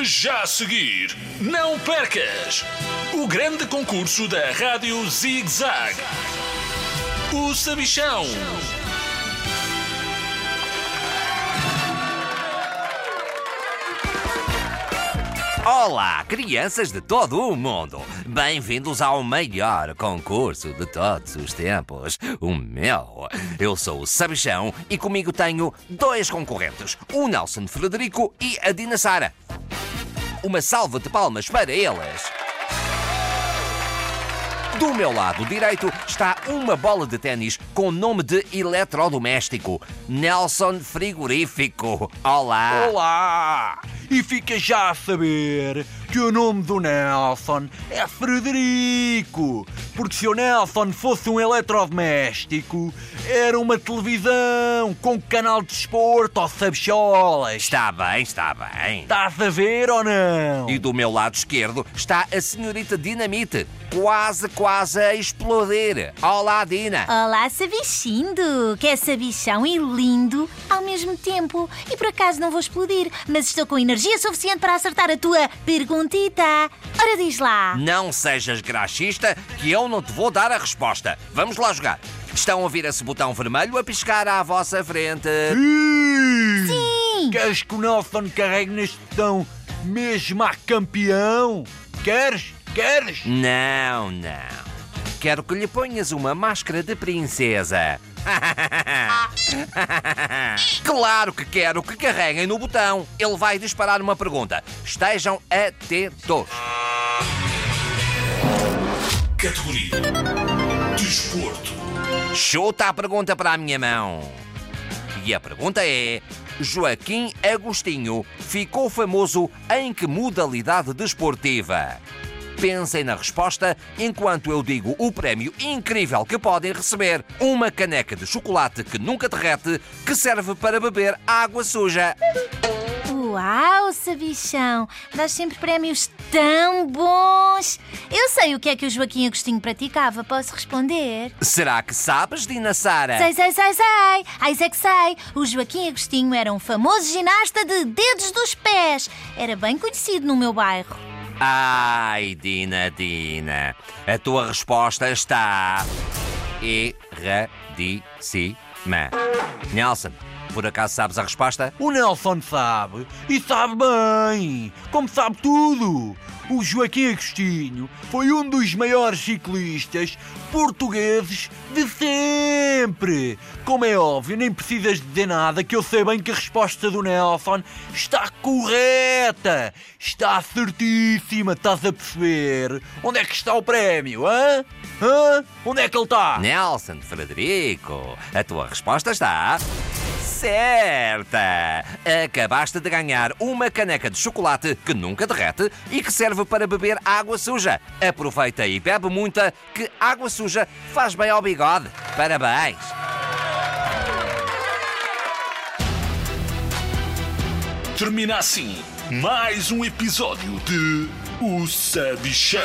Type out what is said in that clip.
Já a seguir, não percas o grande concurso da Rádio Zig Zag. O Sabichão. Olá, crianças de todo o mundo! Bem-vindos ao maior concurso de todos os tempos, o meu. Eu sou o Sabichão e comigo tenho dois concorrentes, o Nelson Frederico e a Dina Sara. Uma salva de palmas para eles! Do meu lado direito está uma bola de ténis com nome de eletrodoméstico, Nelson Frigorífico. Olá! Olá! E fica já a saber que o nome do Nelson é Frederico. Porque se o Nelson fosse um eletrodoméstico, era uma televisão com canal de desporto ou sabicholas. Está bem, está bem. Estás a ver ou não? E do meu lado esquerdo está a senhorita Dinamite, quase, quase a explodir. Olá, Dina. Olá, sabichindo, que é sabichão e lindo ao mesmo tempo. E por acaso não vou explodir, mas estou com energia suficiente para acertar a tua perguntita. Ora, diz lá. Não sejas graxista que eu não te vou dar a resposta. Vamos lá jogar. Estão a ouvir esse botão vermelho a piscar à vossa frente. Sim! Queres que o Nelson carregue neste botão mesmo a campeão? Queres? Queres? Não, não. Quero que lhe ponhas uma máscara de princesa. claro que quero que carreguem no botão. Ele vai disparar uma pergunta. Estejam atentos. Categoria Desporto. Chuta a pergunta para a minha mão. E a pergunta é: Joaquim Agostinho ficou famoso em que modalidade desportiva? Pensem na resposta enquanto eu digo o prémio incrível que podem receber: uma caneca de chocolate que nunca derrete, que serve para beber água suja. Uau, sabichão, dás sempre prémios tão bons. Eu sei o que é que o Joaquim Agostinho praticava, posso responder? Será que sabes, Dina Sara? Sei, sei, sei, sei. Ai, sei que sei. O Joaquim Agostinho era um famoso ginasta de dedos dos pés. Era bem conhecido no meu bairro. Ai, Dina, Dina, a tua resposta está erradíssima. Nelson, por acaso sabes a resposta? O Nelson sabe, e sabe bem, como sabe tudo. O Joaquim Agostinho foi um dos maiores ciclistas portugueses de sempre. Como é óbvio, nem precisas dizer nada que eu sei bem que a resposta do Nelson está correta. Está certíssima, estás a perceber? Onde é que está o prémio, hã? Hã? Onde é que ele está? Nelson Frederico, a tua resposta está certa! Acabaste de ganhar uma caneca de chocolate que nunca derrete e que serve para beber água suja. Aproveita e bebe muita, que água suja faz bem ao bigode. Parabéns! Termina assim mais um episódio de O Sabichão.